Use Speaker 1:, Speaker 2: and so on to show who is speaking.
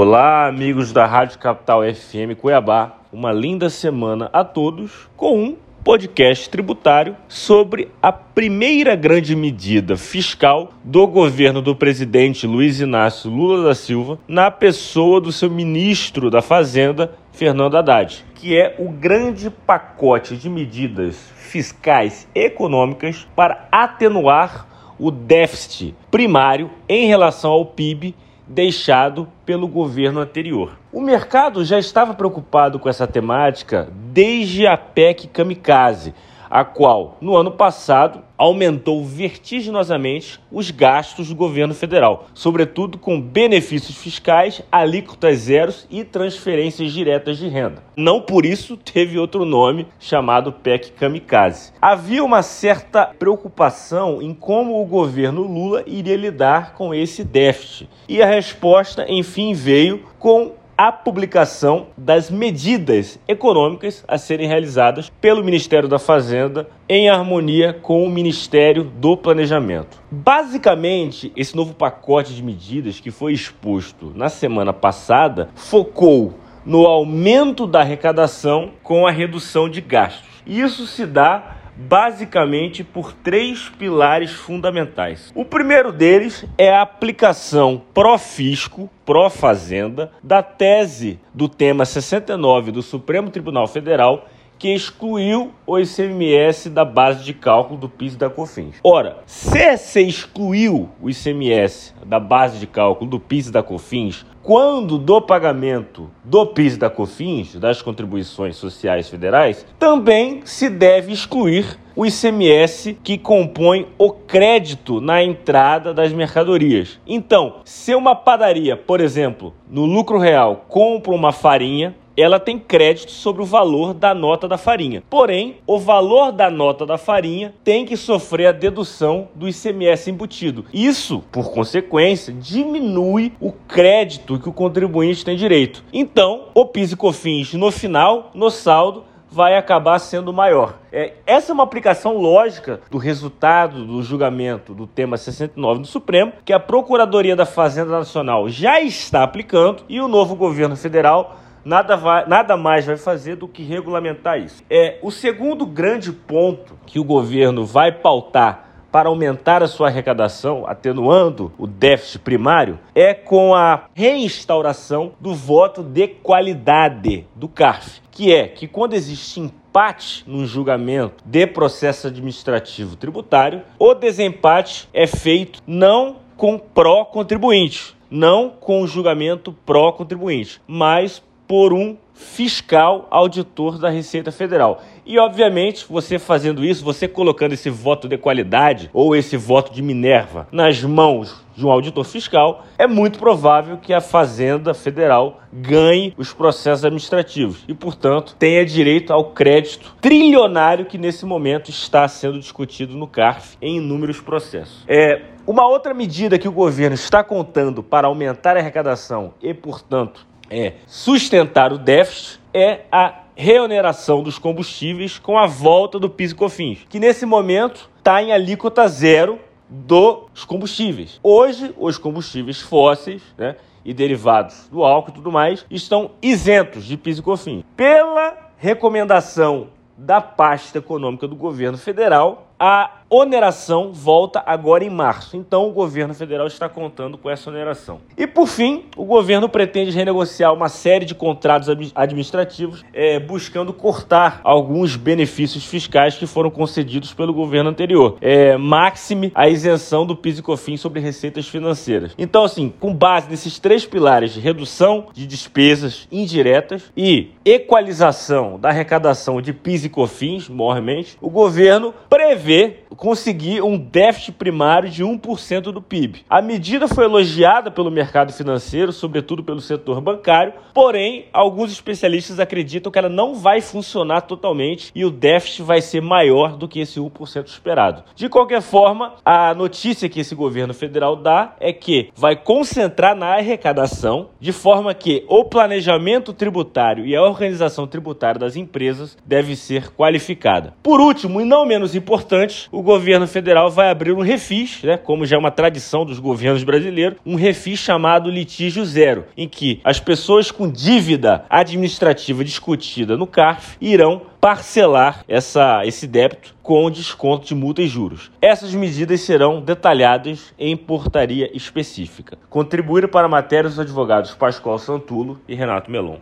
Speaker 1: Olá, amigos da Rádio Capital FM Cuiabá. Uma linda semana a todos com um podcast tributário sobre a primeira grande medida fiscal do governo do presidente Luiz Inácio Lula da Silva, na pessoa do seu ministro da Fazenda, Fernando Haddad, que é o grande pacote de medidas fiscais econômicas para atenuar o déficit primário em relação ao PIB deixado pelo governo anterior. O mercado já estava preocupado com essa temática desde a PEC Kamikaze, a qual, no ano passado, aumentou vertiginosamente os gastos do governo federal, sobretudo com benefícios fiscais, alíquotas zeros e transferências diretas de renda. Não por isso teve outro nome chamado PEC Kamikaze. Havia uma certa preocupação em como o governo Lula iria lidar com esse déficit. E a resposta, enfim, veio com a publicação das medidas econômicas a serem realizadas pelo Ministério da Fazenda em harmonia com o Ministério do Planejamento. Basicamente, esse novo pacote de medidas que foi exposto na semana passada focou no aumento da arrecadação com a redução de gastos. Isso se dá basicamente por três pilares fundamentais. O primeiro deles é a aplicação pró-fisco, pró-fazenda, da tese do tema 69 do Supremo Tribunal Federal que excluiu o ICMS da base de cálculo do PIS e da COFINS. Ora, se você excluiu o ICMS da base de cálculo do PIS e da COFINS quando do pagamento do PIS e da COFINS, das contribuições sociais federais, também se deve excluir o ICMS que compõe o crédito na entrada das mercadorias. Então, se uma padaria, por exemplo, no lucro real compra uma farinha ela tem crédito sobre o valor da nota da farinha. Porém, o valor da nota da farinha tem que sofrer a dedução do ICMS embutido. Isso, por consequência, diminui o crédito que o contribuinte tem direito. Então, o PIS e COFINS no final, no saldo, vai acabar sendo maior. É, essa é uma aplicação lógica do resultado do julgamento do tema 69 do Supremo, que a Procuradoria da Fazenda Nacional já está aplicando e o novo governo federal nada, vai, nada mais vai fazer do que regulamentar isso. É O segundo grande ponto que o governo vai pautar para aumentar a sua arrecadação, atenuando o déficit primário, é com a reinstauração do voto de qualidade do CARF, que é que quando existe empate no julgamento de processo administrativo tributário, o desempate é feito não com pró-contribuinte, não com julgamento pró-contribuinte, mas por um fiscal auditor da Receita Federal. E, obviamente, você fazendo isso, você colocando esse voto de qualidade ou esse voto de Minerva nas mãos de um auditor fiscal, é muito provável que a Fazenda Federal ganhe os processos administrativos e, portanto, tenha direito ao crédito trilionário que nesse momento está sendo discutido no CARF em inúmeros processos. É, uma outra medida que o governo está contando para aumentar a arrecadação e, portanto, é sustentar o déficit é a reoneração dos combustíveis com a volta do PIS e COFINS, que nesse momento está em alíquota zero dos combustíveis. Hoje, os combustíveis fósseis né, e derivados do álcool e tudo mais estão isentos de PIS e COFINS. Pela recomendação da pasta econômica do governo federal, a oneração volta agora em março. Então o governo federal está contando com essa oneração. E por fim, o governo pretende renegociar uma série de contratos administrativos, é, buscando cortar alguns benefícios fiscais que foram concedidos pelo governo anterior. É, máxime a isenção do PIS e COFINS sobre receitas financeiras. Então, assim, com base nesses três pilares de redução de despesas indiretas e equalização da arrecadação de PIS e COFINS, mormente, o governo prevê conseguir um déficit primário de 1% do PIB. A medida foi elogiada pelo mercado financeiro, sobretudo pelo setor bancário, porém, alguns especialistas acreditam que ela não vai funcionar totalmente e o déficit vai ser maior do que esse 1% esperado. De qualquer forma, a notícia que esse governo federal dá é que vai concentrar na arrecadação, de forma que o planejamento tributário e a organização tributária das empresas deve ser qualificada. Por último, e não menos importante, o governo federal vai abrir um refis, né, como já é uma tradição dos governos brasileiros, um refis chamado litígio zero, em que as pessoas com dívida administrativa discutida no CARF irão parcelar essa, esse débito com desconto de multa e juros. Essas medidas serão detalhadas em portaria específica. Contribuíram para a matéria os advogados Pascoal Santulo e Renato Melon.